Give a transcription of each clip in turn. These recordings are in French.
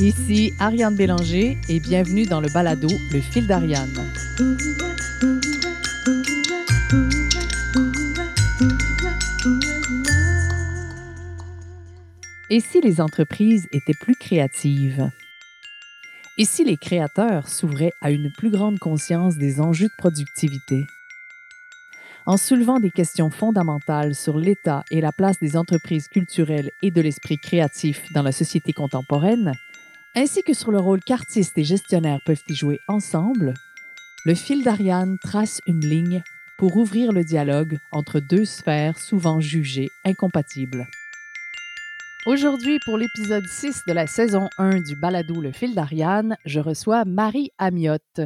Ici Ariane Bélanger et bienvenue dans le balado Le fil d'Ariane. Et si les entreprises étaient plus créatives? Et si les créateurs s'ouvraient à une plus grande conscience des enjeux de productivité? En soulevant des questions fondamentales sur l'état et la place des entreprises culturelles et de l'esprit créatif dans la société contemporaine, ainsi que sur le rôle qu'artistes et gestionnaires peuvent y jouer ensemble, le fil d'Ariane trace une ligne pour ouvrir le dialogue entre deux sphères souvent jugées incompatibles. Aujourd'hui, pour l'épisode 6 de la saison 1 du balado Le fil d'Ariane, je reçois Marie Amiotte,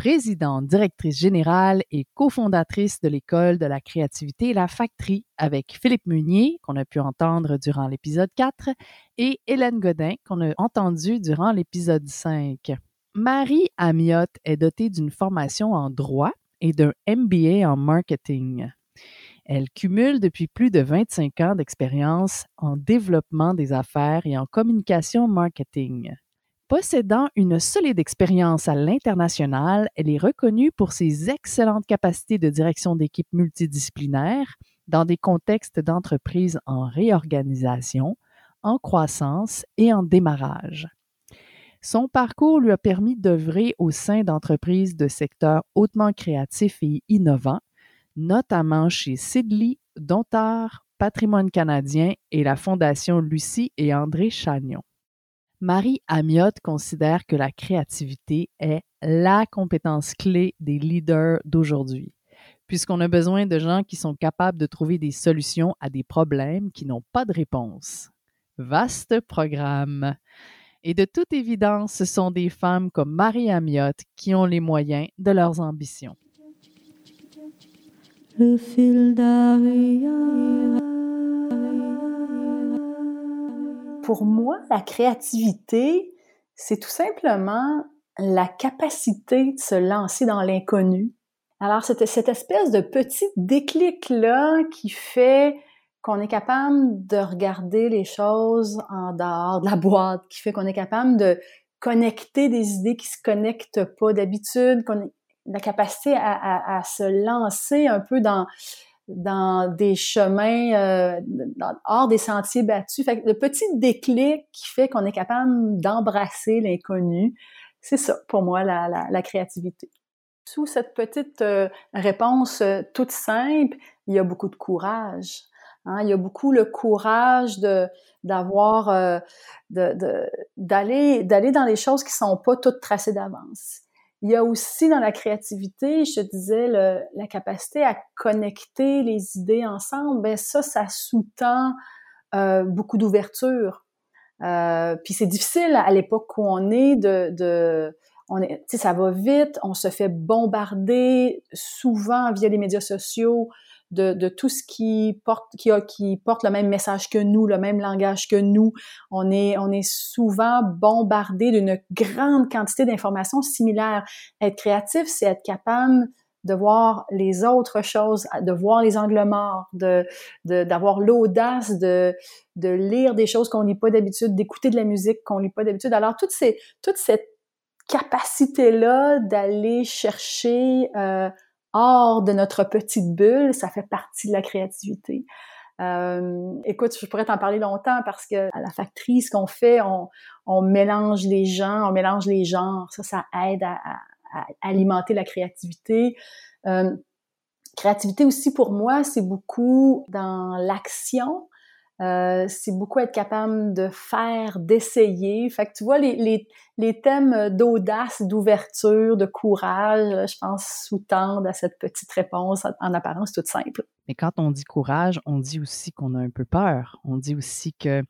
présidente, directrice générale et cofondatrice de l'École de la créativité La Factory avec Philippe Munier, qu'on a pu entendre durant l'épisode 4, et Hélène Godin, qu'on a entendu durant l'épisode 5. Marie Amiotte est dotée d'une formation en droit et d'un MBA en marketing. Elle cumule depuis plus de 25 ans d'expérience en développement des affaires et en communication marketing. Possédant une solide expérience à l'international, elle est reconnue pour ses excellentes capacités de direction d'équipes multidisciplinaires dans des contextes d'entreprises en réorganisation, en croissance et en démarrage. Son parcours lui a permis d'œuvrer au sein d'entreprises de secteurs hautement créatifs et innovants, notamment chez Sidley, Dontard, Patrimoine canadien et la Fondation Lucie et André Chagnon. Marie Amiotte considère que la créativité est la compétence clé des leaders d'aujourd'hui, puisqu'on a besoin de gens qui sont capables de trouver des solutions à des problèmes qui n'ont pas de réponse. Vaste programme. Et de toute évidence, ce sont des femmes comme Marie Amiotte qui ont les moyens de leurs ambitions le fil Pour moi, la créativité, c'est tout simplement la capacité de se lancer dans l'inconnu. Alors, c'était cette espèce de petit déclic-là qui fait qu'on est capable de regarder les choses en dehors de la boîte, qui fait qu'on est capable de connecter des idées qui se connectent pas d'habitude, qu'on est la capacité à, se lancer un peu dans dans des chemins euh, hors des sentiers battus. Fait le petit déclic qui fait qu'on est capable d'embrasser l'inconnu, c'est ça pour moi la, la, créativité. Sous cette petite euh, réponse euh, toute simple, il y a beaucoup de courage. Hein? Il y a beaucoup le courage de d'avoir d'aller d'aller dans les choses qui sont pas toutes tracées d'avance. Il y a aussi dans la créativité, je te disais, la capacité à connecter les idées ensemble. Ben ça, ça sous-tend euh, beaucoup d'ouverture. Euh, puis c'est difficile à l'époque où on est de, de on est, ça va vite, on se fait bombarder souvent via les médias sociaux de, de, tout ce qui porte, qui, a, qui porte le même message que nous, le même langage que nous. On est, on est souvent bombardé d'une grande quantité d'informations similaires. Être créatif, c'est être capable de voir les autres choses, de voir les angles morts, de d'avoir l'audace de, de lire des choses qu'on lit pas d'habitude, d'écouter de la musique qu'on lit pas d'habitude. Alors toutes ces toute cette capacité là d'aller chercher euh, hors de notre petite bulle, ça fait partie de la créativité. Euh, écoute, je pourrais t'en parler longtemps parce que à la factrice, ce qu'on fait, on, mélange les gens, on mélange les genres. Ça, ça aide à, à, alimenter la créativité. Euh, créativité aussi pour moi, c'est beaucoup dans l'action. Euh, c'est beaucoup être capable de faire, d'essayer. Fait que tu vois, les, les, les thèmes d'audace, d'ouverture, de courage, je pense, sous-tendent à cette petite réponse en apparence toute simple. Mais quand on dit courage, on dit aussi qu'on a un peu peur. On dit aussi que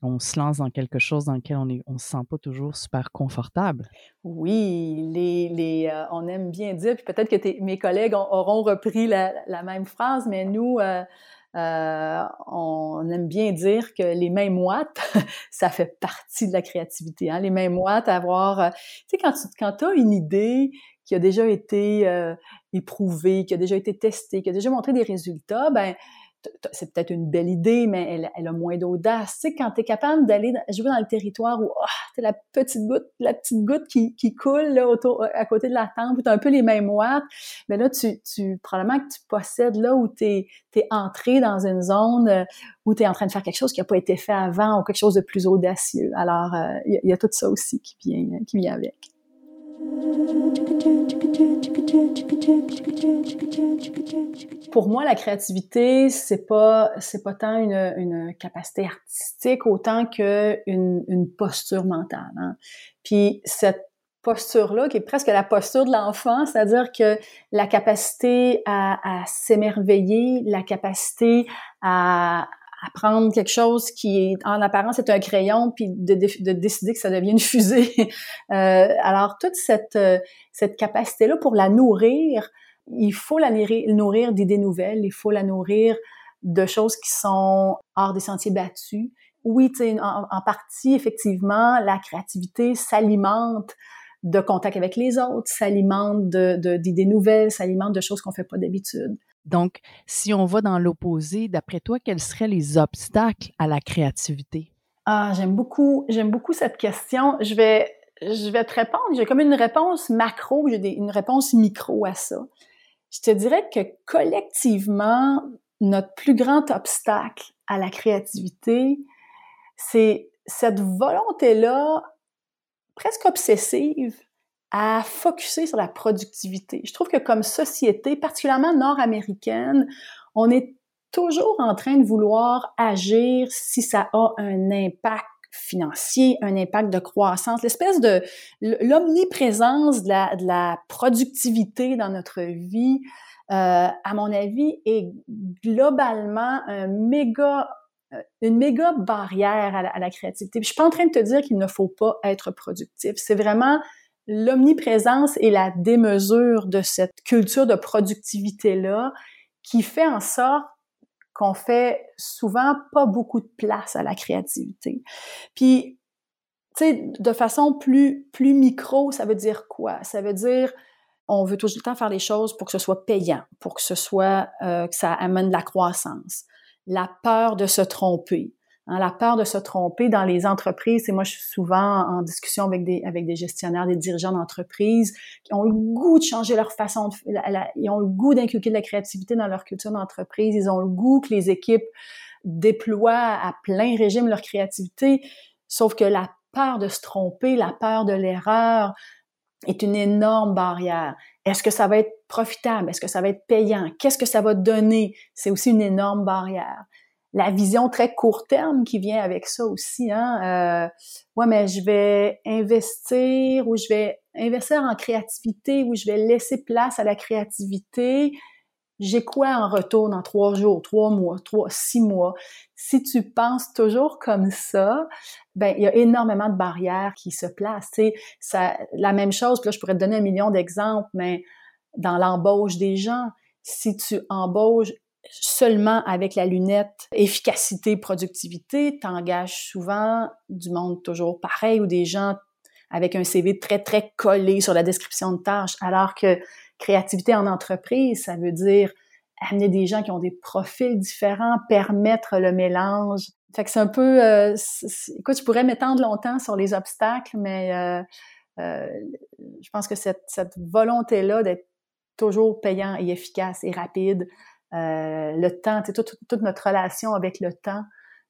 on se lance dans quelque chose dans lequel on ne on se sent pas toujours super confortable. Oui, les, les, euh, on aime bien dire, puis peut-être que mes collègues auront repris la, la, même phrase, mais nous, euh, euh, on aime bien dire que les mains moites, ça fait partie de la créativité. Hein? Les mains moites, avoir... Euh, tu sais, quand tu quand as une idée qui a déjà été euh, éprouvée, qui a déjà été testée, qui a déjà montré des résultats, ben c'est peut-être une belle idée, mais elle, a moins d'audace. Tu sais, quand tu es capable d'aller jouer dans le territoire où oh, tu la petite goutte, la petite goutte qui, qui coule là, autour, à côté de la tempe, où tu un peu les mêmes mais là, tu, tu probablement que tu possèdes là où tu es, entré dans une zone euh, où tu es en train de faire quelque chose qui n'a pas été fait avant ou quelque chose de plus audacieux. Alors, euh, il y, y, a tout ça aussi qui vient, qui vient avec. Pour moi, la créativité, c'est pas c'est pas tant une, une capacité artistique autant que une, une posture mentale. Hein. Puis cette posture-là, qui est presque la posture de l'enfant, c'est-à-dire que la capacité à, à s'émerveiller, la capacité à, à prendre quelque chose qui en apparence est un crayon puis de, de, décider que ça devient une fusée. euh, alors toute cette euh, cette capacité là pour la nourrir, il faut la nourrir d'idées nouvelles, il faut la nourrir de choses qui sont hors des sentiers battus. Oui, en, en partie effectivement, la créativité s'alimente de contact avec les autres, s'alimente de d'idées nouvelles, s'alimente de choses qu'on fait pas d'habitude. Donc, si on va dans l'opposé, d'après toi, quels seraient les obstacles à la créativité? Ah, j'aime beaucoup, j'aime beaucoup cette question. Je vais, je vais te répondre. J'ai comme une réponse macro, j'ai une réponse micro à ça. Je te dirais que collectivement, notre plus grand obstacle à la créativité, c'est cette volonté-là presque obsessive à focuser sur la productivité. Je trouve que comme société, particulièrement nord-américaine, on est toujours en train de vouloir agir si ça a un impact financier, un impact de croissance, l'espèce de l'omniprésence de la, de la, productivité dans notre vie, euh, à mon avis, est globalement un méga euh, une méga barrière à la, à la créativité. je suis pas en train de te dire qu'il ne faut pas être productif. C'est vraiment l'omniprésence et la démesure de cette culture de productivité-là qui fait en sorte qu'on fait souvent pas beaucoup de place à la créativité. Puis, tu sais, de façon plus, plus micro, ça veut dire quoi? Ça veut dire on veut toujours le temps faire les choses pour que ce soit payant, pour que ce soit euh, que ça amène de la croissance. La peur de se tromper, Hein, la peur de se tromper dans les entreprises. Et moi, je suis souvent en discussion avec des, avec des gestionnaires, des dirigeants d'entreprises qui ont le goût de changer leur façon de... ils ont le goût d'inculquer de la créativité dans leur culture d'entreprise. Ils ont le goût que les équipes déploient à plein régime leur créativité. Sauf que la peur de se tromper, la peur de l'erreur est une énorme barrière. Est-ce que ça va être profitable? Est-ce que ça va être payant? Qu'est-ce que ça va donner? C'est aussi une énorme barrière la vision très court terme qui vient avec ça aussi. Hein? Euh, ouais, mais je vais investir ou je vais investir en créativité ou je vais laisser place à la créativité. J'ai quoi en retour dans trois jours, trois mois, trois, six mois? Si tu penses toujours comme ça, ben il y a énormément de barrières qui se placent. Tu ça, la même chose. Puis là, je pourrais te donner un million d'exemples, mais dans l'embauche des gens, si tu embauches seulement avec la lunette efficacité, productivité, t'engages souvent du monde toujours pareil ou des gens avec un CV très, très collé sur la description de tâches, alors que créativité en entreprise, ça veut dire amener des gens qui ont des profils différents, permettre le mélange. Fait que c'est un peu... Euh, écoute, je pourrais m'étendre longtemps sur les obstacles, mais euh, euh, je pense que cette, cette volonté-là d'être toujours payant et efficace et rapide, euh, le temps, toute, toute notre relation avec le temps.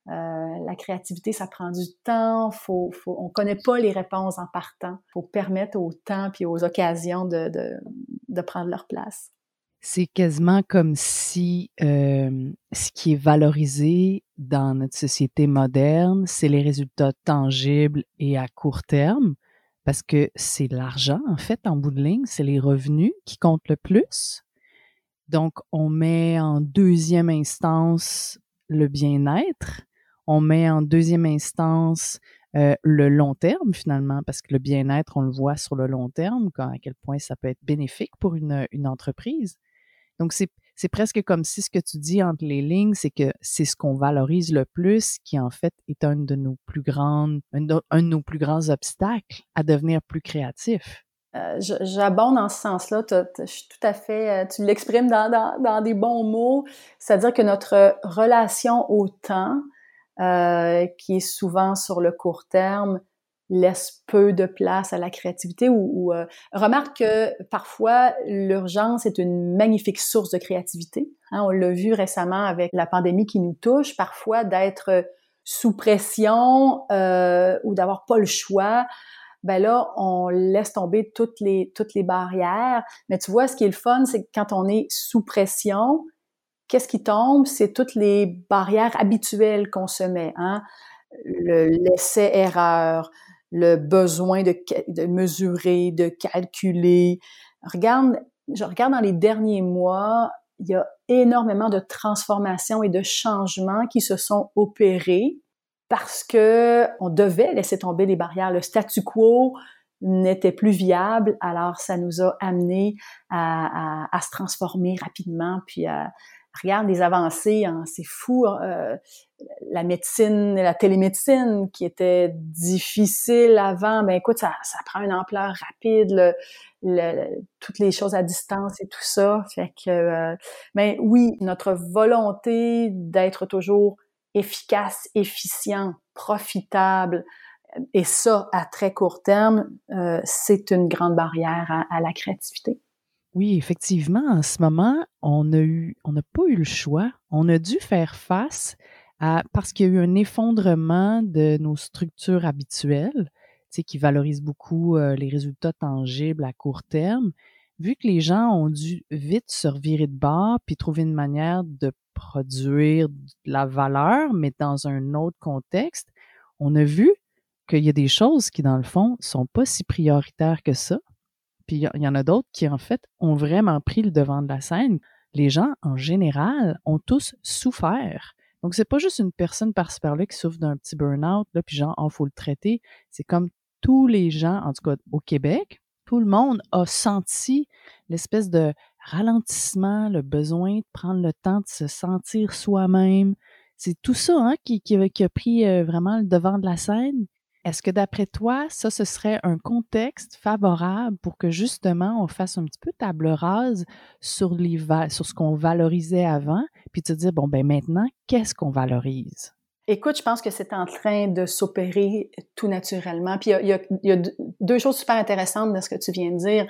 Euh, la créativité, ça prend du temps. Faut, faut, on connaît pas les réponses en partant. faut permettre au temps puis aux occasions de, de, prendre leur place. C'est quasiment comme si euh, ce qui est valorisé dans notre société moderne, c'est les résultats tangibles et à court terme, parce que c'est l'argent, en fait, en bout de ligne, c'est les revenus qui comptent le plus. Donc, on met en deuxième instance le bien-être, on met en deuxième instance euh, le long terme finalement, parce que le bien-être, on le voit sur le long terme, à quel point ça peut être bénéfique pour une, entreprise. Donc, c'est, presque comme si ce que tu dis entre les lignes, c'est que c'est ce qu'on valorise le plus, qui en fait est un de nos plus grands, un de, un de nos plus grands obstacles à devenir plus créatif. Euh, j'abonde dans ce sens-là. Je suis tout à fait. Euh, tu l'exprimes dans, des bons mots. C'est-à-dire que notre relation au temps, euh, qui est souvent sur le court terme, laisse peu de place à la créativité ou, remarque que parfois l'urgence est une magnifique source de créativité. Hein, on l'a vu récemment avec la pandémie qui nous touche, parfois d'être sous pression ou d'avoir pas le choix. Ben là, on laisse tomber toutes les toutes les barrières. Mais tu vois, ce qui est le fun, c'est que quand on est sous pression, qu'est-ce qui tombe? C'est toutes les barrières habituelles qu'on se met. Hein? Le l'essai-erreur, le besoin de, de, mesurer, de calculer. Regarde, je regarde dans les derniers mois, il y a énormément de transformations et de changements qui se sont opérés parce que on devait laisser tomber les barrières. Le statu quo n'était plus viable, alors ça nous a amené à, se transformer rapidement, puis à, regarde les avancées, hein, c'est fou. Euh, la médecine, la télémédecine qui était difficile avant, ben écoute, ça, prend une ampleur rapide, toutes les choses à distance et tout ça. Fait que, euh, ben oui, notre volonté d'être toujours efficace, efficient, profitable, et ça à très court terme, euh, c'est une grande barrière à la créativité. Oui, effectivement, en ce moment, on on n'a pas eu le choix. On a dû faire face à, parce qu'il y a eu un effondrement de nos structures habituelles, tu sais, qui valorisent beaucoup euh, les résultats tangibles à court terme. Vu que les gens ont dû vite se revirer de bord puis trouver une manière de produire de la valeur, mais dans un autre contexte, on a vu qu'il y a des choses qui, dans le fond, sont pas si prioritaires que ça puis il y, en a d'autres qui, en fait, ont vraiment pris le devant de la scène. Les gens, en général, ont tous souffert. Donc, c'est pas juste une personne par-ci par-là qui souffre d'un petit burn-out, là, puis genre, il oh, faut le traiter. C'est comme tous les gens, en tout cas au Québec, tout le monde a senti l'espèce de ralentissement, le besoin de prendre le temps de se sentir soi-même. C'est tout ça hein, qui, a pris euh, vraiment le devant de la scène. Est-ce que d'après toi, ça, ce serait un contexte favorable pour que justement on fasse un petit peu table rase sur, les sur ce qu'on valorisait avant, puis te dire, bon, ben maintenant, qu'est-ce qu'on valorise? Écoute, je pense que c'est en train de s'opérer tout naturellement. Puis il y a, deux choses super intéressantes dans ce que tu viens de dire.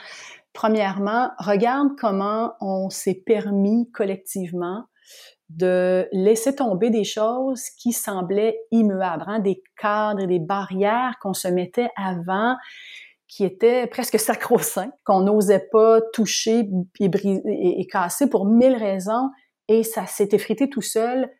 Premièrement, regarde comment on s'est permis collectivement de laisser tomber des choses qui semblaient immuables, hein, des cadres, des barrières qu'on se mettait avant qui étaient presque sacro-saints, qu'on n'osait pas toucher et, briser, et, casser pour mille raisons, et ça s'est effrité tout seul.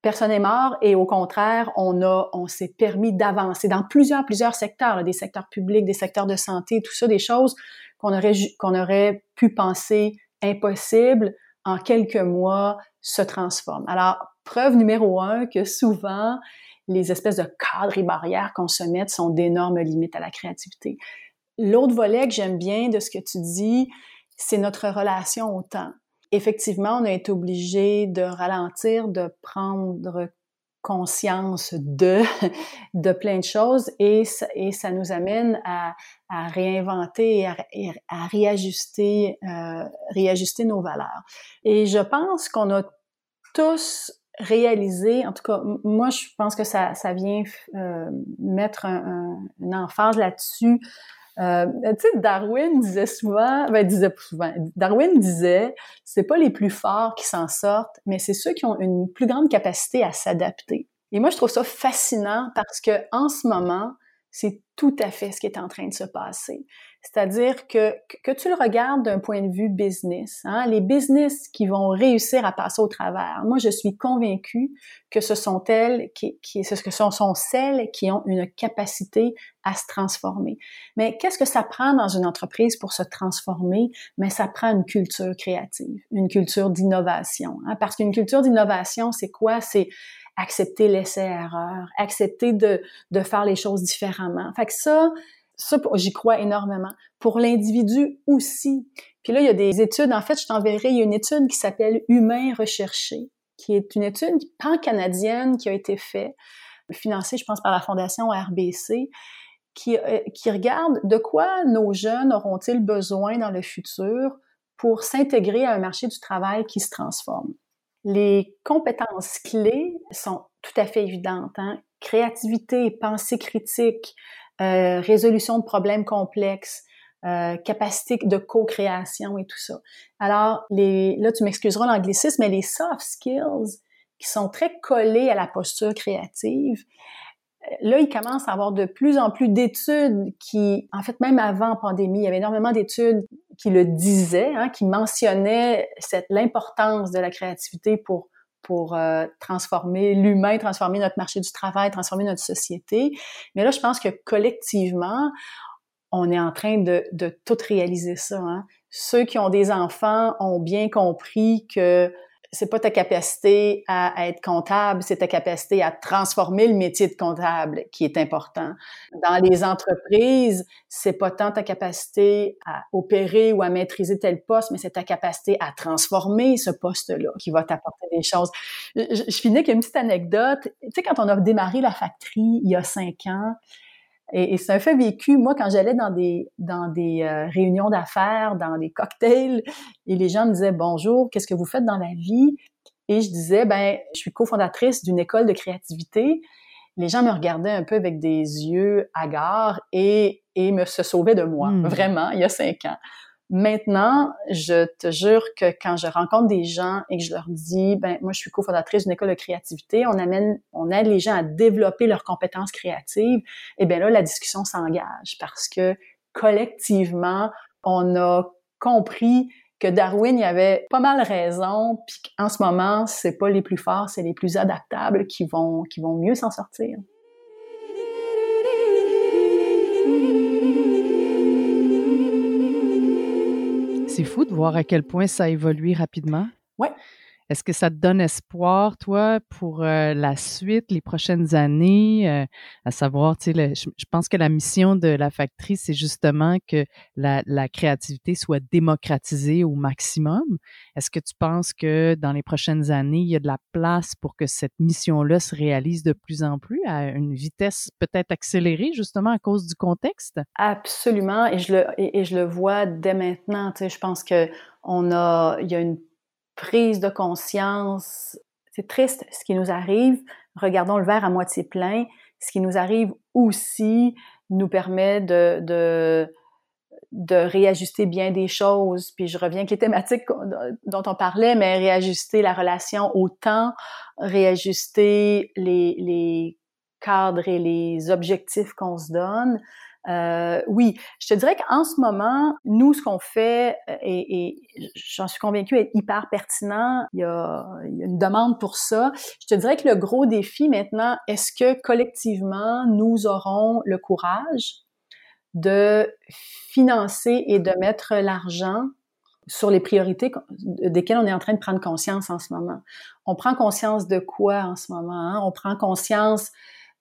Personne n'est mort et au contraire, on a, on s'est permis d'avancer dans plusieurs, plusieurs secteurs, des secteurs publics, des secteurs de santé, tout ça, des choses qu'on aurait, aurait pu penser impossibles en quelques mois se transforme. Alors, preuve numéro un que souvent, les espèces de cadres et barrières qu'on se met sont d'énormes limites à la créativité. L'autre volet que j'aime bien de ce que tu dis, c'est notre relation au temps. Effectivement, on a été obligé de ralentir, de prendre conscience de, de plein de choses et, et ça nous amène à, à réinventer et à, réajuster, euh, réajuster nos valeurs. Et je pense qu'on a tous réalisé, en tout cas, moi, je pense que ça, ça vient euh, mettre un, une emphase là-dessus. Euh, tu sais, Darwin disait souvent, ben, disait souvent, Darwin disait, c'est pas les plus forts qui s'en sortent, mais c'est ceux qui ont une plus grande capacité à s'adapter. Et moi, je trouve ça fascinant parce que en ce moment, c'est tout à fait ce qui est en train de se passer. C'est-à-dire que, que tu le regardes d'un point de vue business, hein, les business qui vont réussir à passer au travers, moi je suis convaincue que ce sont elles qui, qui ce sont, celles qui ont une capacité à se transformer. Mais qu'est-ce que ça prend dans une entreprise pour se transformer? Mais ça prend une culture créative, une culture d'innovation. Hein, parce qu'une culture d'innovation, c'est quoi? C'est accepter l'essai-erreur, accepter de, de faire les choses différemment. Fait que ça, ça, j'y crois énormément. Pour l'individu aussi. Puis là, il y a des études, en fait, je t'enverrai, il y a une étude qui s'appelle Humain recherché, qui est une étude pan-canadienne qui a été faite, financée, je pense, par la Fondation RBC, qui, euh, qui regarde de quoi nos jeunes auront-ils besoin dans le futur pour s'intégrer à un marché du travail qui se transforme. Les compétences clés sont tout à fait évidentes. Hein? Créativité, pensée critique, euh, résolution de problèmes complexes, euh, capacité de co-création et tout ça. Alors, les, là, tu m'excuseras l'anglicisme, mais les soft skills qui sont très collés à la posture créative, là, il commence à avoir de plus en plus d'études qui, en fait, même avant pandémie, il y avait énormément d'études qui le disaient, hein, qui mentionnaient l'importance de la créativité pour pour euh, transformer l'humain, transformer notre marché du travail, transformer notre société. Mais là, je pense que collectivement, on est en train de, de tout réaliser ça. Hein. Ceux qui ont des enfants ont bien compris que c'est pas ta capacité à, être comptable, c'est ta capacité à transformer le métier de comptable qui est important. Dans les entreprises, c'est pas tant ta capacité à opérer ou à maîtriser tel poste, mais c'est ta capacité à transformer ce poste-là qui va t'apporter des choses. Je, je finis avec une petite anecdote. Tu sais, quand on a démarré la factory il y a cinq ans, et, c'est un fait vécu. Moi, quand j'allais dans des dans des euh, réunions d'affaires, dans des cocktails, et les gens me disaient bonjour, qu'est-ce que vous faites dans la vie? Et je disais ben, je suis cofondatrice d'une école de créativité. Les gens me regardaient un peu avec des yeux hagards et et me se sauvaient de moi, hmm. vraiment, il y a cinq ans. Maintenant, je te jure que quand je rencontre des gens et que je leur dis, ben moi je suis cofondatrice d'une école de créativité, on amène, on aide les gens à développer leurs compétences créatives. Et bien là, la discussion s'engage parce que collectivement, on a compris que Darwin y avait pas mal raison, puis qu'en ce moment, c'est pas les plus forts, c'est les plus adaptables qui vont qui vont mieux s'en sortir. C'est fou de voir à quel point ça a évolué rapidement. Est-ce que ça te donne espoir, toi, pour euh, la suite, les prochaines années, euh, à savoir, tu sais, je, pense que la mission de la factrice, c'est justement que la, la, créativité soit démocratisée au maximum. Est-ce que tu penses que dans les prochaines années, il y a de la place pour que cette mission-là se réalise de plus en plus à une vitesse peut-être accélérée, justement à cause du contexte? Absolument, et je le, et, et je le vois dès maintenant. Tu sais, je pense que on a, il y a une prise de conscience. C'est triste ce qui nous arrive. Regardons le verre à moitié plein. Ce qui nous arrive aussi nous permet de, de, réajuster bien des choses. Puis je reviens avec les thématiques dont on parlait, mais réajuster la relation au temps, réajuster les, les cadres et les objectifs qu'on se donne, euh, oui, je te dirais qu'en ce moment, nous, ce qu'on fait, euh, et, j'en suis convaincue, est hyper pertinent. Il y, a, une demande pour ça. Je te dirais que le gros défi maintenant, est-ce que collectivement, nous aurons le courage de financer et de mettre l'argent sur les priorités desquelles on est en train de prendre conscience en ce moment? On prend conscience de quoi en ce moment? Hein? On prend conscience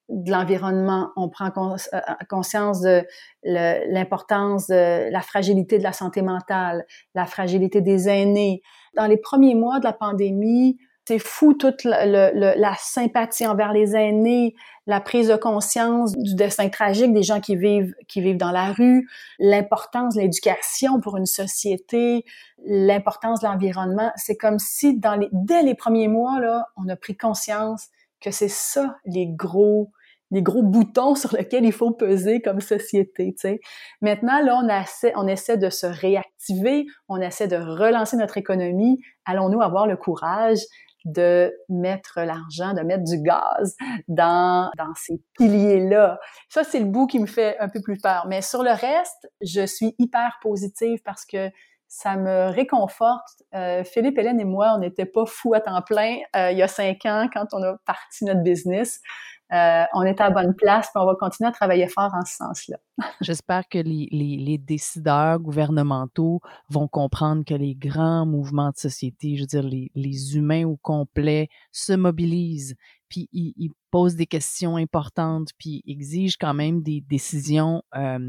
de l'environnement, on prend euh, conscience de l'importance de la fragilité de la santé mentale, la fragilité des aînés. Dans les premiers mois de la pandémie, c'est fou toute la sympathie envers les aînés, la prise de conscience du destin tragique des gens qui vivent qui vivent dans la rue, l'importance de l'éducation pour une société, l'importance de l'environnement. C'est comme si dès les premiers mois là, on a pris conscience que c'est ça les gros les gros boutons sur lesquels il faut peser comme société. Tu sais. Maintenant, là, on essaie, on essaie de se réactiver, on essaie de relancer notre économie. Allons-nous avoir le courage de mettre l'argent, de mettre du gaz dans, dans ces piliers-là? Ça, c'est le bout qui me fait un peu plus peur. Mais sur le reste, je suis hyper positive parce que ça me réconforte. Euh, Philippe, Hélène et moi, on n'était pas fous à temps plein euh, il y a cinq ans quand on a parti notre business. Euh, on est à bonne place, puis on va continuer à travailler fort en ce sens-là. J'espère que les, les, décideurs gouvernementaux vont comprendre que les grands mouvements de société, je veux dire, les, les humains au complet, se mobilisent, puis ils, ils pose des questions importantes, puis exige quand même des décisions euh,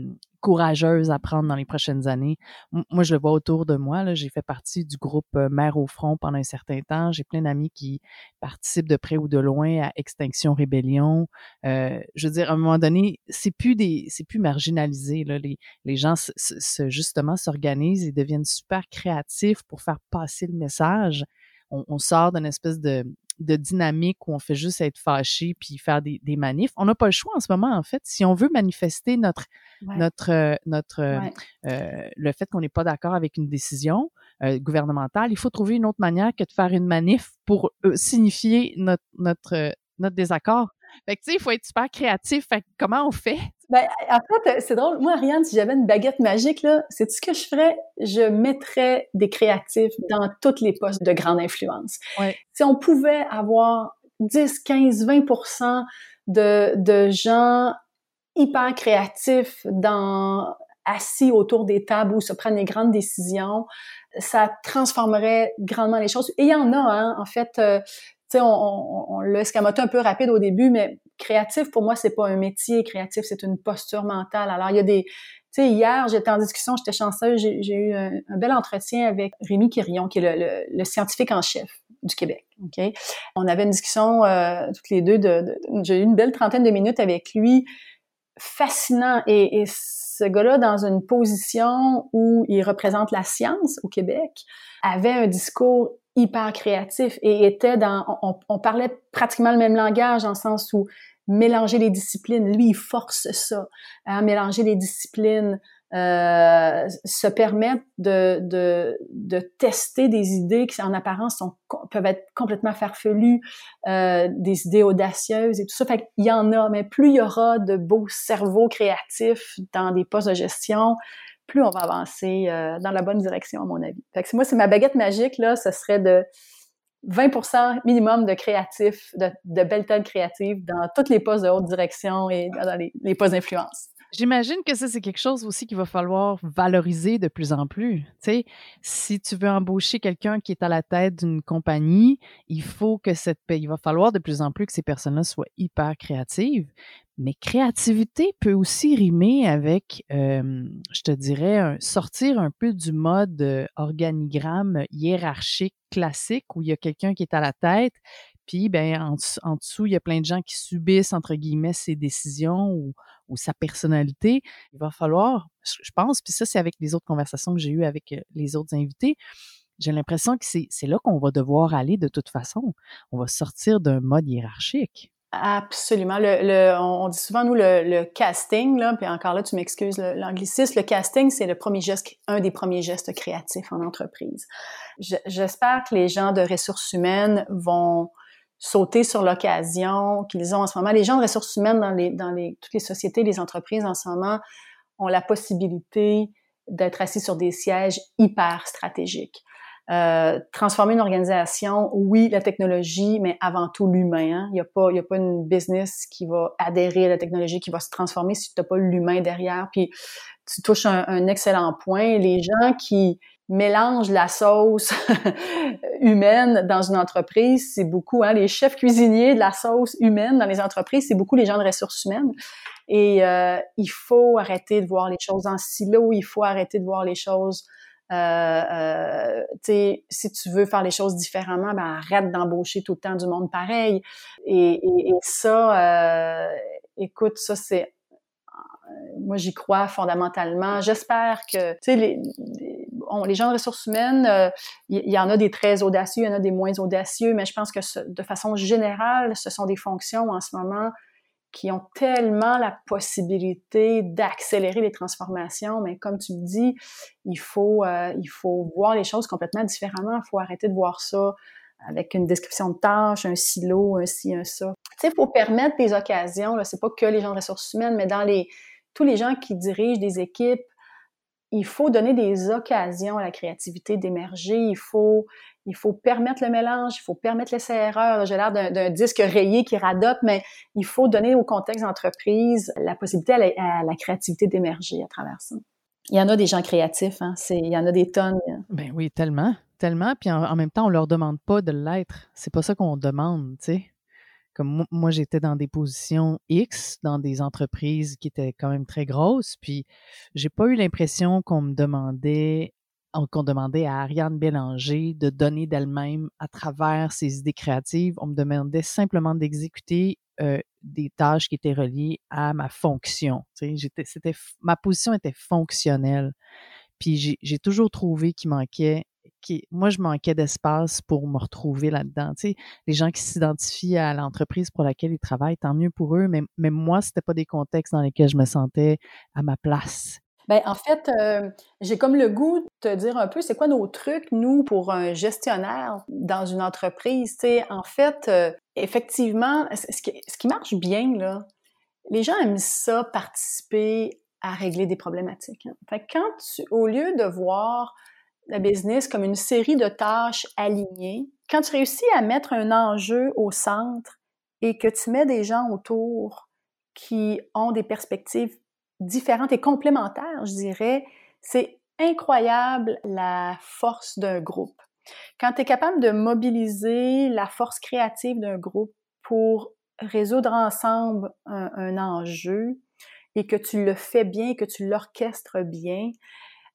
courageuse à prendre dans les prochaines années. moi, je le vois autour de moi. J'ai fait partie du groupe Mère au front pendant un certain temps. J'ai plein d'amis qui participent de près ou de loin à Extinction Rébellion. Je veux dire, à un moment donné, c'est plus des, c'est plus marginalisé. Là. Les, les gens justement s'organisent et deviennent super créatifs pour faire passer le message. On, on sort d'une espèce de, de dynamique où on fait juste être fâché puis faire des, des manifs. On n'a pas le choix en ce moment, en fait. Si on veut manifester notre, notre, euh, notre, euh, euh, le fait qu'on n'est pas d'accord avec une décision gouvernementale, il faut trouver une autre manière que de faire une manif pour signifier notre, notre, notre désaccord. Fait que, tu sais, il faut être super créatif. Fait que, comment on fait? Ben, en fait, c'est drôle. Moi, Ariane, si j'avais une baguette magique, là, c'est ce que je ferais? Je mettrais des créatifs dans toutes les postes de grande influence. Si on pouvait avoir 10, 15, 20 de, de gens hyper créatifs dans assis autour des tables où se prennent les grandes décisions, ça transformerait grandement les choses. Et il y en a, hein, en fait, euh, sais, on, on, on l'a escamoté un peu rapide au début, mais créatif, pour moi, c'est pas un métier. Créatif, c'est une posture mentale. Alors, il y a des... Tu sais, hier, j'étais en discussion, j'étais chanceuse, j'ai eu un, bel entretien avec Rémi Quirion, qui est le, le, scientifique en chef du Québec. On avait une discussion euh, toutes les deux. De, j'ai eu une belle trentaine de minutes avec lui. Fascinant. Et, et ce gars-là, dans une position où il représente la science au Québec, avait un discours hyper créatif et était dans, on, parlait pratiquement le même langage en sens où mélanger les disciplines, lui, il force ça, à mélanger les disciplines, euh, se permettre de, de, de, tester des idées qui, en apparence, sont, peuvent être complètement farfelues, euh, des idées audacieuses et tout ça. Fait qu'il y en a, mais plus il y aura de beaux cerveaux créatifs dans des postes de gestion, plus on va avancer euh, dans la bonne direction, à mon avis. Fait que moi, c'est ma baguette magique, là, ce serait de 20 minimum de créatifs, de, de belles têtes créatives dans tous les postes de haute direction et dans les, les postes d'influence. J'imagine que ça, c'est quelque chose aussi qu'il va falloir valoriser de plus en plus. Tu sais, si tu veux embaucher quelqu'un qui est à la tête d'une compagnie, il faut que cette, il va falloir de plus en plus que ces personnes-là soient hyper créatives. Mais créativité peut aussi rimer avec, je te dirais, sortir un peu du mode organigramme hiérarchique classique où il y a quelqu'un qui est à la tête, puis ben en, dessous il y a plein de gens qui subissent entre guillemets ses décisions ou, sa personnalité, il va falloir, je pense, puis ça c'est avec les autres conversations que j'ai eues avec euh, les autres invités, j'ai l'impression que c'est là qu'on va devoir aller de toute façon. On va sortir d'un mode hiérarchique. Absolument. On, dit souvent, nous, le, casting, puis encore là, tu m'excuses l'anglicisme, le casting, c'est le premier geste, un des premiers gestes créatifs en entreprise. J'espère que les gens de ressources humaines vont sauter sur l'occasion qu'ils ont en ce moment. Les gens de ressources humaines dans, les, dans les, toutes les sociétés, les entreprises en ce moment ont la possibilité d'être assis sur des sièges hyper stratégiques. Euh, transformer une organisation, oui, la technologie, mais avant tout l'humain. Hein. Il n'y a, pas, y a pas une business qui va adhérer à la technologie, qui va se transformer si tu n'as pas l'humain derrière. Puis tu touches un, un, excellent point. Les gens qui mélange la sauce humaine dans une entreprise, c'est beaucoup, hein, les chefs cuisiniers de la sauce humaine dans les entreprises, c'est beaucoup les gens de ressources humaines. Et euh, il faut arrêter de voir les choses en silo, il faut arrêter de voir les choses euh, euh, si tu veux faire les choses différemment, ben arrête d'embaucher tout le temps du monde pareil. Et, et, et ça, euh, écoute, ça c'est, moi j'y crois fondamentalement. J'espère que, tu sais, les, les gens de ressources humaines, euh, il y, en a des très audacieux, il y en a des moins audacieux, mais je pense que de façon générale, ce sont des fonctions en ce moment qui ont tellement la possibilité d'accélérer les transformations, mais comme tu le dis, il faut, euh, il faut voir les choses complètement différemment. Il faut arrêter de voir ça avec une description de tâches, un silo, un ci, un ça. Tu sais, il faut permettre des occasions, là, c'est pas que les gens de ressources humaines, mais dans les, tous les gens qui dirigent des équipes, il faut donner des occasions à la créativité d'émerger. Il faut, permettre le mélange, il faut permettre l'essai-erreur. J'ai l'air d'un disque rayé qui radote, mais il faut donner au contexte d'entreprise la possibilité à la, créativité d'émerger à travers ça. Il y en a des gens créatifs, hein? il y en a des tonnes. Ben oui, tellement, tellement. Puis en, même temps, on leur demande pas de l'être. C'est pas ça qu'on demande, tu sais comme moi, j'étais dans des positions X, dans des entreprises qui étaient quand même très grosses, puis j'ai pas eu l'impression qu'on me demandait qu'on demandait à Ariane Bélanger de donner d'elle-même à travers ses idées créatives. On me demandait simplement d'exécuter euh, des tâches qui étaient reliées à ma fonction. J'étais, c'était, ma position était fonctionnelle. Puis j'ai toujours trouvé qu'il manquait qui, moi, je manquais d'espace pour me retrouver là-dedans. Tu sais, les gens qui s'identifient à l'entreprise pour laquelle ils travaillent, tant mieux pour eux, mais, mais moi, c'était pas des contextes dans lesquels je me sentais à ma place. Ben en fait, euh, j'ai comme le goût de te dire un peu, c'est quoi nos trucs, nous, pour un gestionnaire dans une entreprise. Tu sais, en fait, euh, effectivement, ce qui, ce qui marche bien, là, les gens aiment ça, participer à régler des problématiques. Hein. Quand tu, au lieu de voir la business comme une série de tâches alignées, quand tu réussis à mettre un enjeu au centre et que tu mets des gens autour qui ont des perspectives différentes et complémentaires, je dirais, c'est incroyable la force d'un groupe. Quand tu es capable de mobiliser la force créative d'un groupe pour résoudre ensemble un, un, enjeu et que tu le fais bien, que tu l'orchestres bien,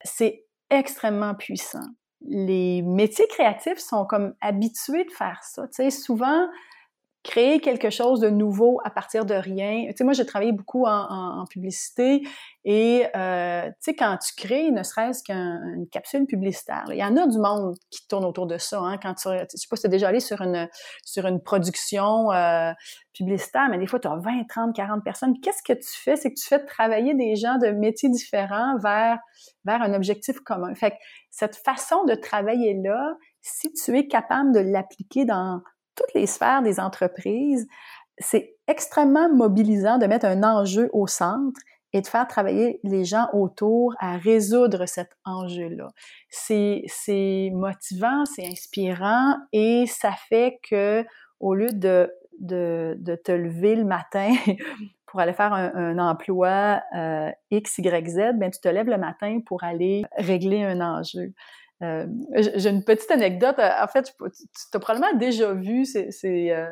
c'est extrêmement puissant. Les métiers créatifs sont comme habitués de faire ça. Tu sais, souvent, créer quelque chose de nouveau à partir de rien. Tu sais, moi, j'ai travaillé beaucoup en, publicité et, euh, tu sais, quand tu crées ne serait-ce qu'une capsule publicitaire, il y en a du monde qui tourne autour de ça. Hein, quand tu, je sais pas si tu déjà allé sur une, sur une production euh, publicitaire, mais des fois, tu as 20, 30, 40 personnes. Qu'est-ce que tu fais? C'est que tu fais travailler des gens de métiers différents vers, vers un objectif commun. Fait que cette façon de travailler-là, si tu es capable de l'appliquer dans toutes les sphères des entreprises, c'est extrêmement mobilisant de mettre un enjeu au centre et de faire travailler les gens autour à résoudre cet enjeu-là. C'est, motivant, c'est inspirant et ça fait que au lieu de, de, de te lever le matin pour aller faire un, emploi euh, X, Y, Z, ben tu te lèves le matin pour aller régler un enjeu. Euh, j'ai une petite anecdote. En fait, tu as probablement déjà vu, c'est euh,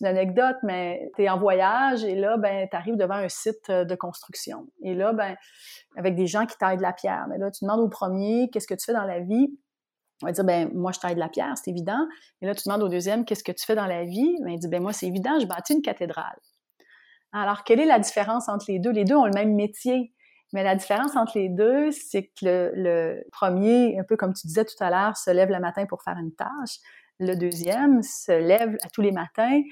une anecdote, mais tu es en voyage et là, ben, tu arrives devant un site de construction. Et là, ben, avec des gens qui taillent de la pierre. Mais là, tu demandes au premier, qu'est-ce que tu fais dans la vie? On va dire, ben, moi, je taille de la pierre, c'est évident. Et là, tu demandes au deuxième, qu'est-ce que tu fais dans la vie? Ben, il dit, ben, moi, c'est évident, je bâtis une cathédrale. Alors, quelle est la différence entre les deux? Les deux ont le même métier. Mais la différence entre les deux, c'est que le, premier, un peu comme tu disais tout à l'heure, se lève le matin pour faire une tâche. Le deuxième se lève tous les matins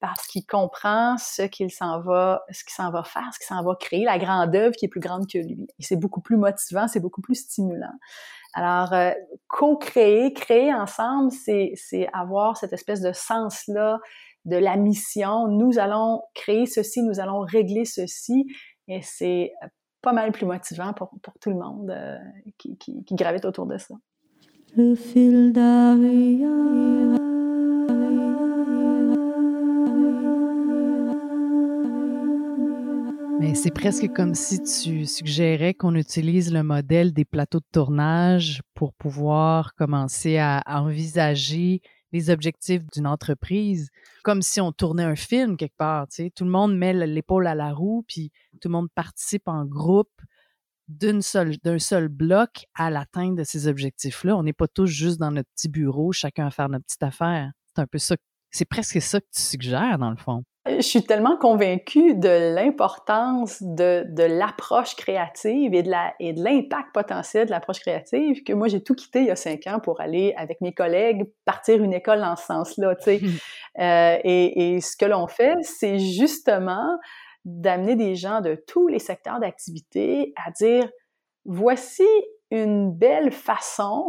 parce qu'il comprend ce qu'il s'en va, ce qu'il s'en va faire, ce qu'il s'en va créer, la grande œuvre qui est plus grande que lui. Et c'est beaucoup plus motivant, c'est beaucoup plus stimulant. Alors, euh, co-créer, créer ensemble, c'est avoir cette espèce de sens-là de la mission. Nous allons créer ceci, nous allons régler ceci. Et c'est pas mal plus motivant pour, pour tout le monde euh, qui, qui, qui, gravite autour de ça. Le fil Mais c'est presque comme si tu suggérais qu'on utilise le modèle des plateaux de tournage pour pouvoir commencer à envisager les objectifs d'une entreprise, comme si on tournait un film quelque part. Tout le monde met l'épaule à la roue, puis tout le monde participe en groupe d'un seul, seul bloc à l'atteinte de ces objectifs-là. On n'est pas tous juste dans notre petit bureau, chacun à faire notre petite affaire. C'est un peu ça, c'est presque ça que tu suggères dans le fond. Je suis tellement convaincue de l'importance de, de l'approche créative et de la et de l'impact potentiel de l'approche créative que moi j'ai tout quitté il y a cinq ans pour aller avec mes collègues partir une école dans ce sens-là, tu sais. euh, et, et ce que l'on fait, c'est justement d'amener des gens de tous les secteurs d'activité à dire voici une belle façon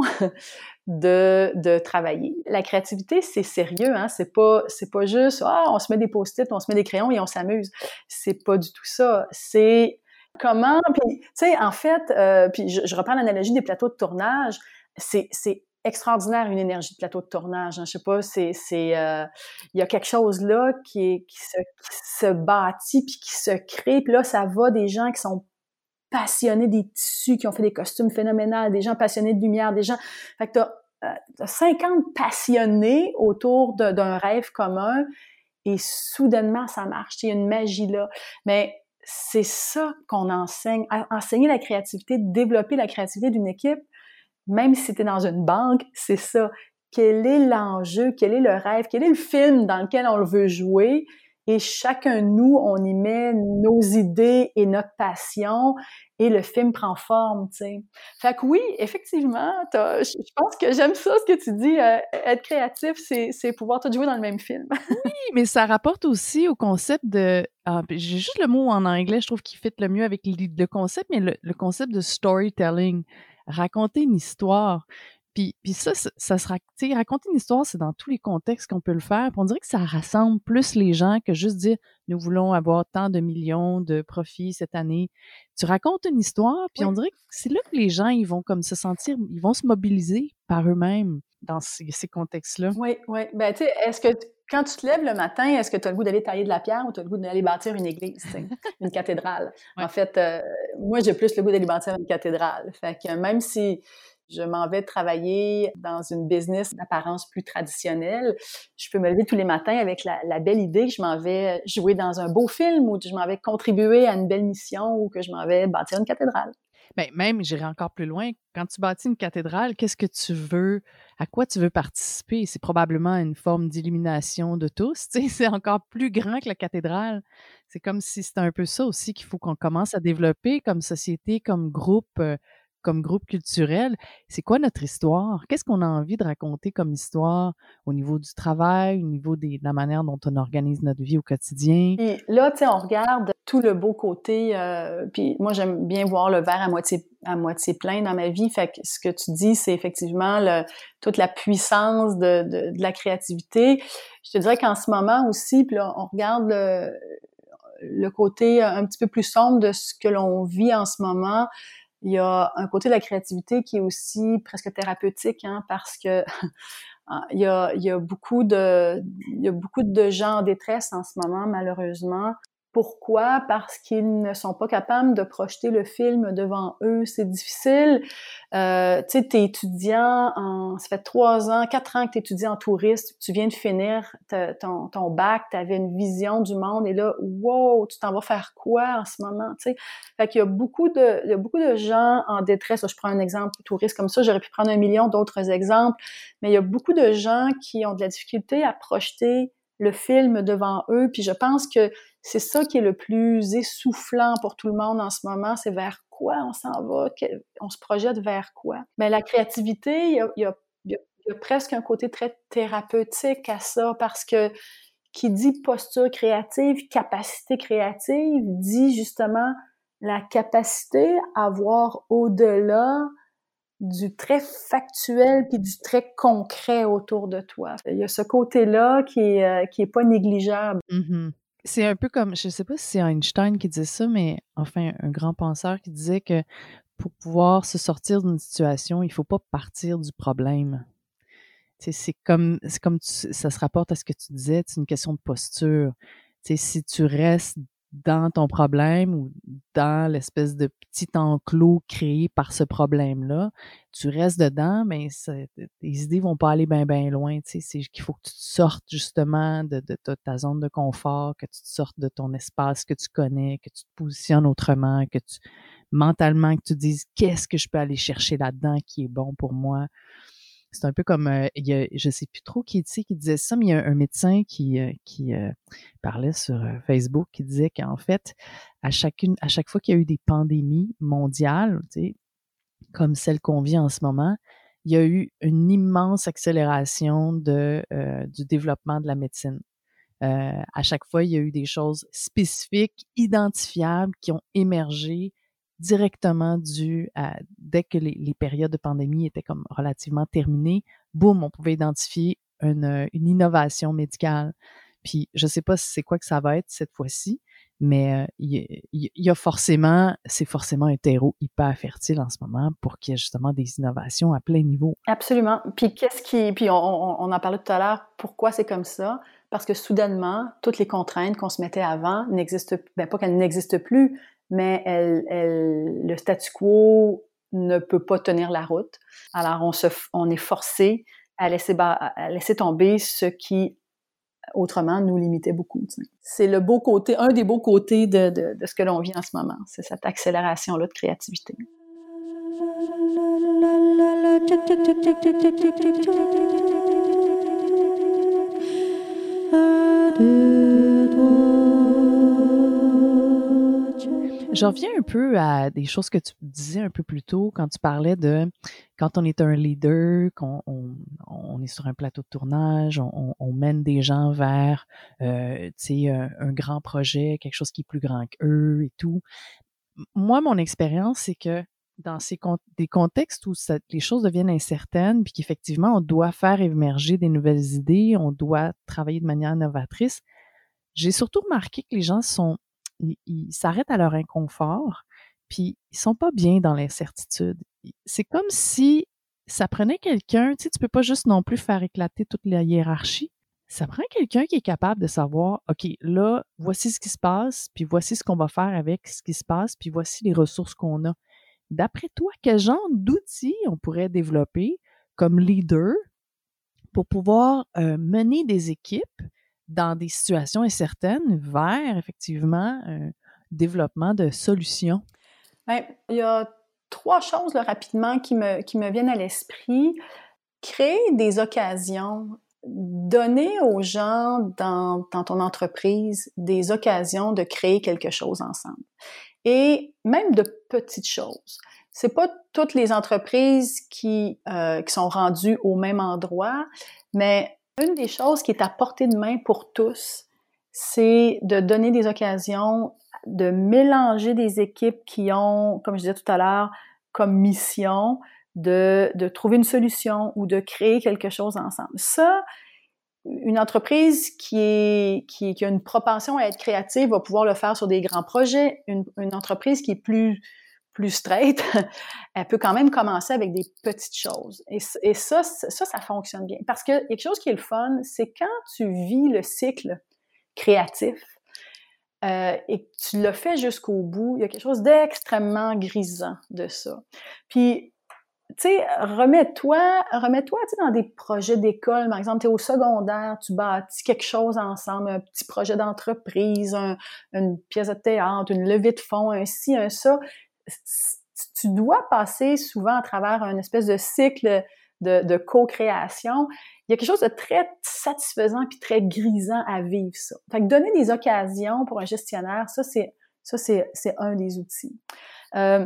de, de travailler. La créativité, c'est sérieux, hein? C'est pas, c'est pas juste, ah, on se met des post-it, on se met des crayons et on s'amuse. C'est pas du tout ça. C'est comment, puis, tu sais, en fait, euh, puis je, reprends l'analogie des plateaux de tournage, c'est, c'est extraordinaire une énergie de plateau de tournage. Hein. Je sais pas, c'est, c'est, euh, il y a quelque chose là qui, est, qui, se, qui se bâtit puis qui se crée. Puis là, ça va des gens qui sont passionnés des tissus, qui ont fait des costumes phénoménaux, des gens passionnés de lumière, des gens... Fait que t'as, 50 euh, passionnés autour d'un rêve commun et soudainement, ça marche. Il y a une magie là. Mais c'est ça qu'on enseigne. Enseigner la créativité, développer la créativité d'une équipe, même si c'était dans une banque, c'est ça. Quel est l'enjeu? Quel est le rêve? Quel est le film dans lequel on veut jouer? Et chacun de nous, on y met nos idées et notre passion et le film prend forme, tu sais. Fait que oui, effectivement, je pense que j'aime ça ce que tu dis, euh, être créatif, c'est pouvoir tout jouer dans le même film. oui, mais ça rapporte aussi au concept de, ah, j'ai juste le mot en anglais, je trouve qu'il fit le mieux avec le, concept, mais le concept de storytelling, raconter une histoire. Puis, puis ça, ça, sera, tu sais, raconter une histoire, c'est dans tous les contextes qu'on peut le faire. Puis on dirait que ça rassemble plus les gens que juste dire, nous voulons avoir tant de millions de profits cette année. Tu racontes une histoire, puis on dirait que c'est là que les gens, ils vont comme se sentir, ils vont se mobiliser par eux-mêmes dans ces, contextes-là. Oui, oui. Ben, tu sais, est-ce que quand tu te lèves le matin, est-ce que tu as le goût d'aller tailler de la pierre ou tu as le goût d'aller bâtir une église, une cathédrale? En fait, euh, moi, j'ai plus le goût d'aller bâtir une cathédrale. Fait que même si je m'en vais travailler dans une business d'apparence plus traditionnelle. Je peux me lever tous les matins avec la, belle idée que je m'en vais jouer dans un beau film ou que je m'en vais contribuer à une belle mission ou que je m'en vais bâtir une cathédrale. Bien, même, j'irai encore plus loin. Quand tu bâtis une cathédrale, qu'est-ce que tu veux, à quoi tu veux participer? C'est probablement une forme d'illumination de tous. C'est encore plus grand que la cathédrale. C'est comme si c'était un peu ça aussi qu'il faut qu'on commence à développer comme société, comme groupe. Comme groupe culturel, c'est quoi notre histoire? Qu'est-ce qu'on a envie de raconter comme histoire au niveau du travail, au niveau de la manière dont on organise notre vie au quotidien? Et là, tu sais, on regarde tout le beau côté, euh, puis moi, j'aime bien voir le verre à moitié, à moitié plein dans ma vie. Fait que ce que tu dis, c'est effectivement toute la puissance de, la créativité. Je te dirais qu'en ce moment aussi, puis là, on regarde le côté un petit peu plus sombre de ce que l'on vit en ce moment il y a un côté de la créativité qui est aussi presque thérapeutique, hein, parce que il, y a, il y a beaucoup de il y a beaucoup de gens en détresse en ce moment, malheureusement, pourquoi? Parce qu'ils ne sont pas capables de projeter le film devant eux. C'est difficile. Euh, tu sais, t'es étudiant, en, ça fait trois ans, quatre ans que t'es étudiant en touriste, tu viens de finir ton, ton bac, t'avais une vision du monde et là, wow, tu t'en vas faire quoi en ce moment, tu sais? Fait qu'il y a beaucoup de, il y a beaucoup de gens en détresse. Je prends un exemple touriste comme ça, j'aurais pu prendre un million d'autres exemples, mais il y a beaucoup de gens qui ont de la difficulté à projeter le film devant eux, puis je pense que c'est ça qui est le plus essoufflant pour tout le monde en ce moment, c'est vers quoi on s'en va, on se projette vers quoi? Mais la créativité, il y a, presque un côté très thérapeutique à ça parce que qui dit posture créative, capacité créative, dit justement la capacité à voir au-delà du très factuel puis du très concret autour de toi. Il y a ce côté-là qui est, euh, qui est pas négligeable. Mm-hmm. C'est un peu comme, je ne sais pas si c'est Einstein qui disait ça, mais enfin, un grand penseur qui disait que pour pouvoir se sortir d'une situation, il ne faut pas partir du problème. C'est comme, comme ça se rapporte à ce que tu disais, c'est une question de posture. si tu restes dans ton problème ou dans l'espèce de petit enclos créé par ce problème-là, tu restes dedans, mais tes idées vont pas aller bien bien loin. Tu c'est qu'il faut que tu te sortes justement de, de, ta zone de confort, que tu te sortes de ton espace que tu connais, que tu te positionnes autrement, que tu mentalement que tu dises qu'est-ce que je peux aller chercher là-dedans qui est bon pour moi? C'est un peu comme, euh, il y a, je sais plus trop qui, qui disait ça, mais il y a un, médecin qui, euh, qui euh, parlait sur Facebook qui disait qu'en fait, à chacune, à chaque fois qu'il y a eu des pandémies mondiales, comme celle qu'on vit en ce moment, il y a eu une immense accélération de, du développement de la médecine. à chaque fois, il y a eu des choses spécifiques, identifiables, qui ont émergé directement dû à, dès que les, périodes de pandémie étaient comme relativement terminées, boum, on pouvait identifier une, euh, une innovation médicale. Puis je sais pas c'est quoi que ça va être cette fois-ci, mais euh, il y, a forcément, c'est forcément un terreau hyper fertile en ce moment pour qu'il y ait justement des innovations à plein niveau. Absolument. Puis qu'est-ce qui, puis on, on, en parlait tout à l'heure, pourquoi c'est comme ça? Parce que soudainement, toutes les contraintes qu'on se mettait avant n'existent, ben pas qu'elles n'existent plus, mais le statu quo ne peut pas tenir la route. Alors, on, est forcé à laisser, à tomber ce qui autrement nous limitait beaucoup. C'est le beau côté, un des beaux côtés de, ce que l'on vit en ce moment, c'est cette accélération-là de créativité. Je reviens un peu à des choses que tu disais un peu plus tôt quand tu parlais de quand on est un leader, qu'on on, est sur un plateau de tournage, on, mène des gens vers euh, un, un grand projet, quelque chose qui est plus grand qu'eux et tout. Moi, mon expérience, c'est que dans ces des contextes où les choses deviennent incertaines, puis qu'effectivement, on doit faire émerger des nouvelles idées, on doit travailler de manière novatrice, j'ai surtout remarqué que les gens sont ils s'arrêtent à leur inconfort, puis ils sont pas bien dans l'incertitude. C'est comme si ça prenait quelqu'un, tu sais, tu peux pas juste non plus faire éclater toute la hiérarchie. Ça prend quelqu'un qui est capable de savoir, OK, là, voici ce qui se passe, puis voici ce qu'on va faire avec ce qui se passe, puis voici les ressources qu'on a. D'après toi, quel genre d'outils on pourrait développer comme leader pour pouvoir euh, mener des équipes dans des situations incertaines vers effectivement un développement de solutions? Bien, il y a trois choses là, rapidement qui me, qui me viennent à l'esprit. Créer des occasions, donner aux gens dans, dans ton entreprise des occasions de créer quelque chose ensemble. Et même de petites choses. C'est pas toutes les entreprises qui, euh, qui sont rendues au même endroit, mais une des choses qui est à portée de main pour tous, c'est de donner des occasions, de mélanger des équipes qui ont, comme je disais tout à l'heure, comme mission de, trouver une solution ou de créer quelque chose ensemble. Ça, une entreprise qui, est, qui, a une propension à être créative va pouvoir le faire sur des grands projets. Une entreprise qui est plus plus straight, elle peut quand même commencer avec des petites choses. Et, ça, ça, ça fonctionne bien. Parce que quelque chose qui est le fun, c'est quand tu vis le cycle créatif euh, et que tu le fais jusqu'au bout, il y a quelque chose d'extrêmement grisant de ça. Puis, tu sais, remets-toi, remets-toi, dans des projets d'école, par exemple, tu es au secondaire, tu bâtis quelque chose ensemble, un petit projet d'entreprise, une pièce de théâtre, une levée de fonds, un ci, un ça tu dois passer souvent à travers un espèce de cycle de, co-création. Il y a quelque chose de très satisfaisant puis très grisant à vivre ça. Fait que donner des occasions pour un gestionnaire, ça c'est ça c'est un des outils. Euh,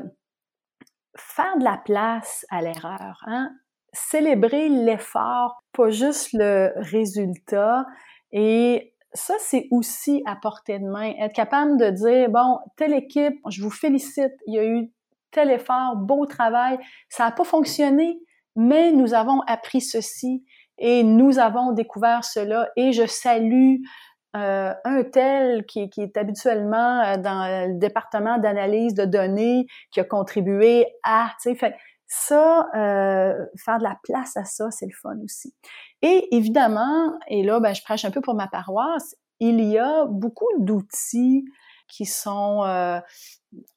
faire de la place à l'erreur, hein? célébrer l'effort, pas juste le résultat. Et ça, c'est aussi à portée de main. Être capable de dire, bon, telle équipe, je vous félicite, il y a eu tel effort, beau travail, ça n'a pas fonctionné, mais nous avons appris ceci et nous avons découvert cela et je salue euh, un tel qui, est habituellement euh, dans le département d'analyse de données qui a contribué à, tu sais, ça, euh, faire de la place à ça, c'est le fun aussi. Et évidemment, et là, ben, je prêche un peu pour ma paroisse, il y a beaucoup d'outils qui sont euh,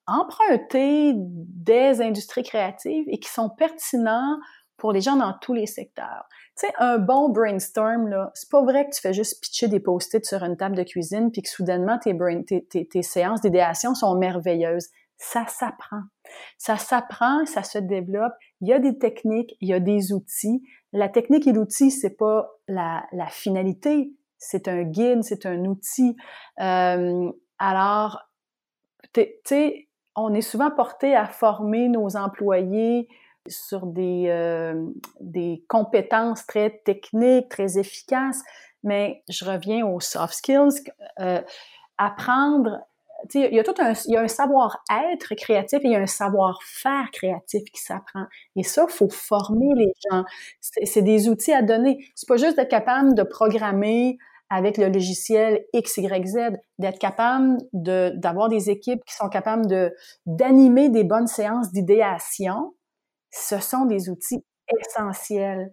empruntés des industries créatives et qui sont pertinents pour les gens dans tous les secteurs. Tu sais, un bon brainstorm, là, c'est pas vrai que tu fais juste pitcher des post-it sur une table de cuisine puis que soudainement tes, tes, tes, tes séances d'idéation sont merveilleuses. Ça s'apprend. Ça s'apprend, ça se développe. Il y a des techniques, il y a des outils. La technique et l'outil, c'est pas la, finalité, c'est un guide, c'est un outil. Euh, alors, tu sais, on est souvent porté à former nos employés sur des, euh, des compétences très techniques, très efficaces, mais je reviens aux soft skills. Euh, apprendre il y a tout un, y a un savoir-être créatif et il y a un savoir-faire créatif qui s'apprend. Et ça, il faut former les gens. C'est des outils à donner. C'est pas juste d'être capable de programmer avec le logiciel X, Y, Z, d'être capable d'avoir des équipes qui sont capables de, d'animer des bonnes séances d'idéation. Ce sont des outils essentiels.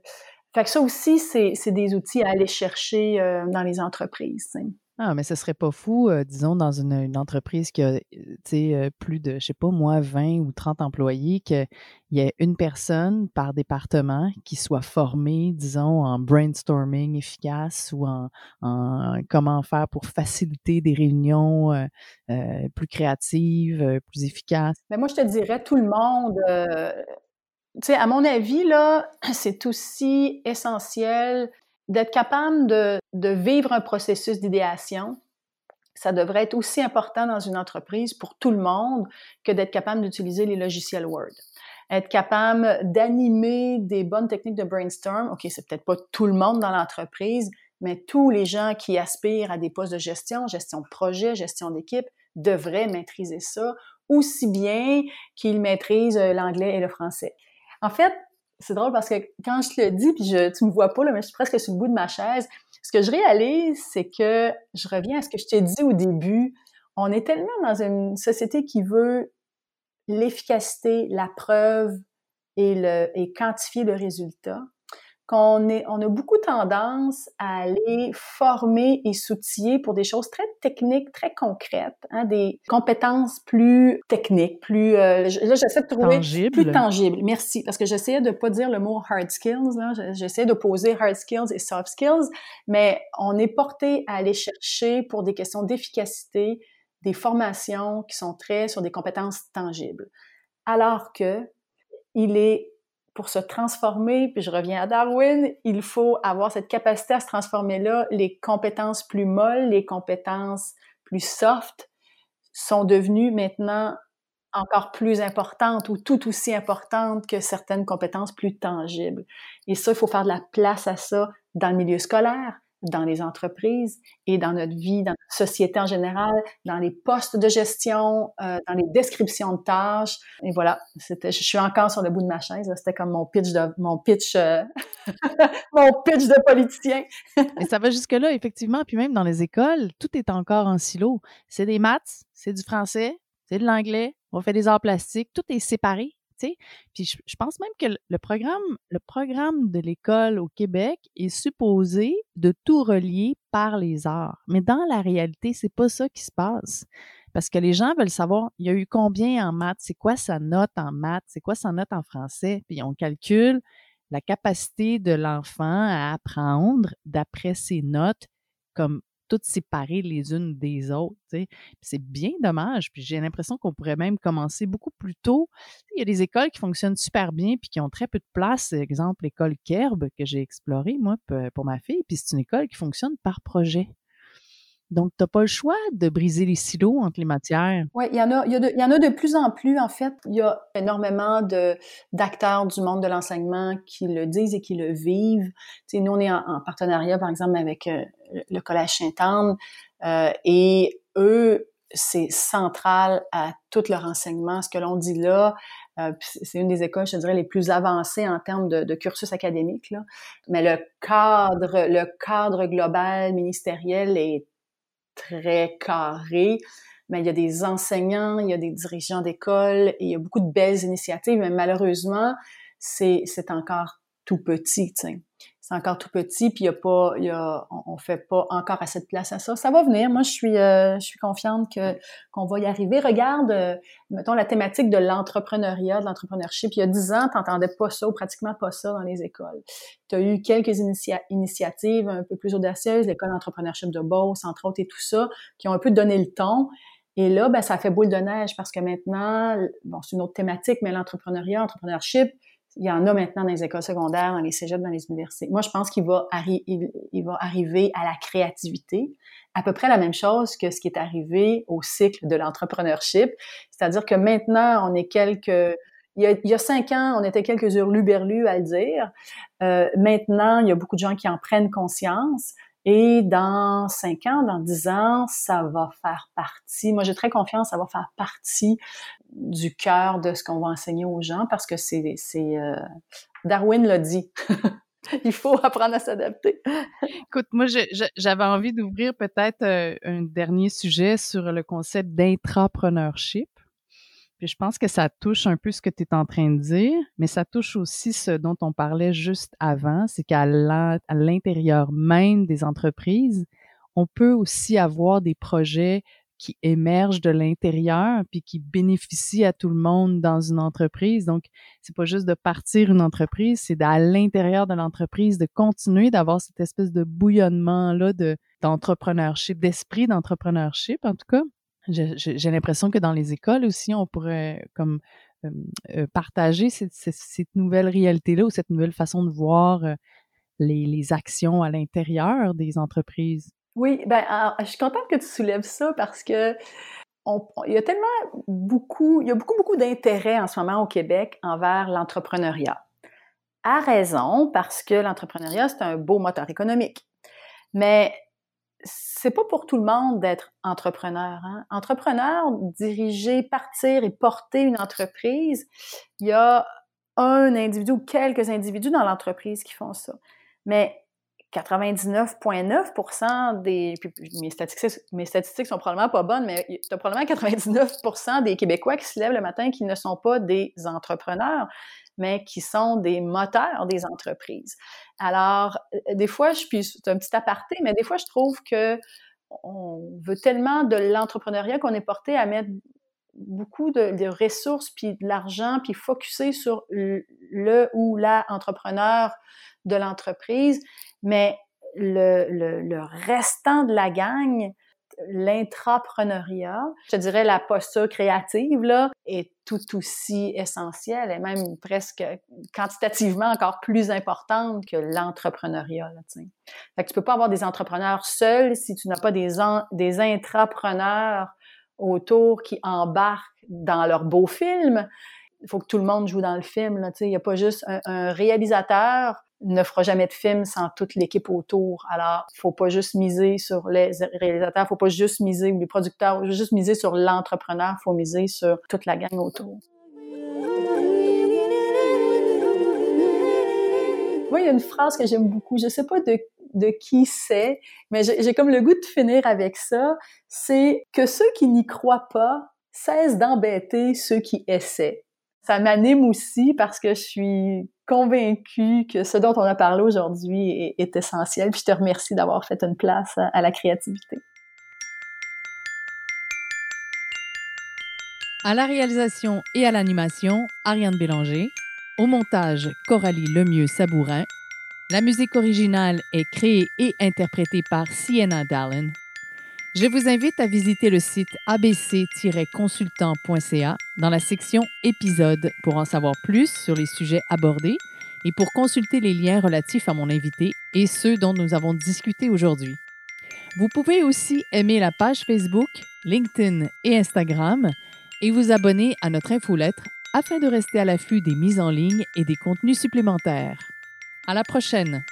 Fait que ça aussi, c'est, c'est des outils à aller chercher euh, dans les entreprises. Ah, mais ce serait pas fou, euh, disons, dans une, entreprise qui a, euh, euh, plus de, je sais pas moi, 20 ou 30 employés, qu'il y ait une personne par département qui soit formée, disons, en brainstorming efficace ou en, comment faire pour faciliter des réunions plus créatives, plus efficaces? Mais moi, je te dirais, tout le monde, tu sais, à mon avis, là, c'est aussi essentiel d'être capable de, de, vivre un processus d'idéation, ça devrait être aussi important dans une entreprise pour tout le monde que d'être capable d'utiliser les logiciels Word. Être capable d'animer des bonnes techniques de brainstorm, OK, c'est peut-être pas tout le monde dans l'entreprise, mais tous les gens qui aspirent à des postes de gestion, gestion de projet, gestion d'équipe, devraient maîtriser ça aussi bien qu'ils maîtrisent euh, l'anglais et le français. En fait, c'est drôle parce que quand je te le dis, puis je, tu me vois pas, là, mais je suis presque sur le bout de ma chaise, ce que je réalise, c'est que je reviens à ce que je t'ai dit au début. On est tellement dans une société qui veut l'efficacité, la preuve et, le, et quantifier le résultat qu'on on a beaucoup tendance à aller former et s'outiller pour des choses très techniques, très concrètes, hein, des compétences plus techniques, plus euh, là j'essaie de trouver plus tangibles. Merci, parce que j'essayais de pas dire le mot hard skills, là, j'essayais d'opposer hard skills et soft skills, mais on est porté à aller chercher pour des questions d'efficacité des formations qui sont très sur des compétences tangibles, alors que il est pour se transformer, puis je reviens à Darwin, il faut avoir cette capacité à se transformer-là. Les compétences plus molles, les compétences plus soft sont devenues maintenant encore plus importantes ou tout aussi importantes que certaines compétences plus tangibles. Et ça, il faut faire de la place à ça dans le milieu scolaire, dans les entreprises et dans notre vie, dans notre société en général, dans les postes de gestion, euh, dans les descriptions de tâches. Et voilà, c'était, je suis encore sur le bout de ma chaise. C'était comme mon pitch de mon pitch, euh, mon pitch de politicien. Et ça va jusque là, effectivement. Puis même dans les écoles, tout est encore en silo. C'est des maths, c'est du français, c'est de l'anglais. On fait des arts plastiques, tout est séparé. Puis je, pense même que le programme, de l'école au Québec est supposé de tout relier par les arts. Mais dans la réalité, c'est pas ça qui se passe. Parce que les gens veulent savoir, il y a eu combien en maths, c'est quoi sa note en maths, c'est quoi sa note en français, puis on calcule la capacité de l'enfant à apprendre d'après ses notes comme toutes séparées les unes des autres. C'est bien dommage. J'ai l'impression qu'on pourrait même commencer beaucoup plus tôt. Il y a des écoles qui fonctionnent super bien puis qui ont très peu de place. Exemple, l'école Kerb que j'ai explorée, moi, pour ma fille. Puis c'est une école qui fonctionne par projet. Donc, tu n'as pas le choix de briser les silos entre les matières. Oui, il y, en a, il, y, en a de plus en plus, en fait. Il y a énormément d'acteurs du monde de l'enseignement qui le disent et qui le vivent. sais, nous, on est en, partenariat, par exemple, avec euh, le Collège Sainte-Anne euh, et eux, c'est central à tout leur enseignement. Ce que l'on dit là, euh, c'est une des écoles, je dirais, les plus avancées en termes de, de cursus académique. Là. Mais le cadre, le cadre global ministériel est très carré, mais il y a des enseignants, il y a des dirigeants d'école, il y a beaucoup de belles initiatives, mais malheureusement, c'est, encore tout petit, c'est encore tout petit, puis y a pas, y a, on, fait pas encore assez de place à ça. Ça va venir. Moi, je suis, euh, je suis confiante que qu'on va y arriver. Regarde, euh, mettons la thématique de l'entrepreneuriat, de l'entrepreneurship. Il y a dix ans, t'entendais pas ça ou pratiquement pas ça dans les écoles. Tu as eu quelques initiatives un peu plus audacieuses, l'école d'entrepreneurship de Beauce, entre autres, et tout ça, qui ont un peu donné le ton. Et là, ben, ça fait boule de neige parce que maintenant, bon, c'est une autre thématique, mais l'entrepreneuriat, l'entrepreneurship, il y en a maintenant dans les écoles secondaires, dans les cégeps, dans les universités. Moi, je pense qu'il va, il, va arriver à la créativité, à peu près la même chose que ce qui est arrivé au cycle de l'entrepreneurship. C'est-à-dire que maintenant, on est quelques... Il y, a, cinq ans, on était quelques hurluberlus à le dire. Euh, maintenant, il y a beaucoup de gens qui en prennent conscience. Et dans cinq ans, dans dix ans, ça va faire partie, moi j'ai très confiance, ça va faire partie du cœur de ce qu'on va enseigner aux gens parce que c'est, euh, Darwin l'a dit. Il faut apprendre à s'adapter. Écoute, moi, j'avais envie d'ouvrir peut-être euh, un dernier sujet sur le concept d'intrapreneurship. Puis je pense que ça touche un peu ce que tu es en train de dire, mais ça touche aussi ce dont on parlait juste avant, c'est qu'à l'intérieur même des entreprises, on peut aussi avoir des projets qui émergent de l'intérieur puis qui bénéficient à tout le monde dans une entreprise. Donc, c'est pas juste de partir une entreprise, c'est à l'intérieur de l'entreprise de continuer d'avoir cette espèce de bouillonnement là de d'entrepreneurship, d'esprit d'entrepreneurship en tout cas. J'ai l'impression que dans les écoles aussi, on pourrait comme euh, euh, partager cette, cette, nouvelle réalité-là ou cette nouvelle façon de voir euh, les, les actions à l'intérieur des entreprises. Oui, ben, je suis contente que tu soulèves ça parce que il y a tellement beaucoup, il y a beaucoup, beaucoup d'intérêt en ce moment au Québec envers l'entrepreneuriat. À raison, parce que l'entrepreneuriat, c'est un beau moteur économique. Mais c'est pas pour tout le monde d'être entrepreneur. Hein? Entrepreneur, diriger, partir et porter une entreprise, il y a un individu ou quelques individus dans l'entreprise qui font ça. Mais 99,9% des. mes statistiques, mes sont probablement pas bonnes, mais tu as probablement 99% des Québécois qui se lèvent le matin qui ne sont pas des entrepreneurs, mais qui sont des moteurs des entreprises. Alors, euh, des fois, je puis c'est un petit aparté, mais des fois, je trouve que on veut tellement de l'entrepreneuriat qu'on est porté à mettre beaucoup de, ressources puis de l'argent puis focuser sur le ou la entrepreneur de l'entreprise, mais le, le, restant de la gang, l'intrapreneuriat, je dirais la posture créative, là, est tout aussi essentielle et même presque quantitativement encore plus importante que l'entrepreneuriat. Fait que tu peux pas avoir des entrepreneurs seuls si tu n'as pas des, des intrapreneurs autour qui embarquent dans leur beau film. Faut que tout le monde joue dans le film. Il n'y a pas juste un réalisateur ne fera jamais de film sans toute l'équipe autour. Alors, faut pas juste miser sur les réalisateurs, faut pas juste miser, ou les producteurs, faut juste miser sur l'entrepreneur, faut miser sur toute la gang autour. Moi, il y a une phrase que j'aime beaucoup. Je sais pas de, de qui c'est, mais j'ai comme le goût de finir avec ça. C'est que ceux qui n'y croient pas cessent d'embêter ceux qui essaient. Ça m'anime aussi parce que je suis convaincue que ce dont on a parlé aujourd'hui est, essentiel. Puis je te remercie d'avoir fait une place à, la créativité. À la réalisation et à l'animation, Ariane Bélanger. Au montage, Coralie Lemieux-Sabourin. La musique originale est créée et interprétée par Sienna Dallin. Je vous invite à visiter le site abc-consultant.ca dans la section Épisodes pour en savoir plus sur les sujets abordés et pour consulter les liens relatifs à mon invité et ceux dont nous avons discuté aujourd'hui. Vous pouvez aussi aimer la page Facebook, LinkedIn et Instagram et vous abonner à notre infolettre afin de rester à l'affût des mises en ligne et des contenus supplémentaires. À la prochaine!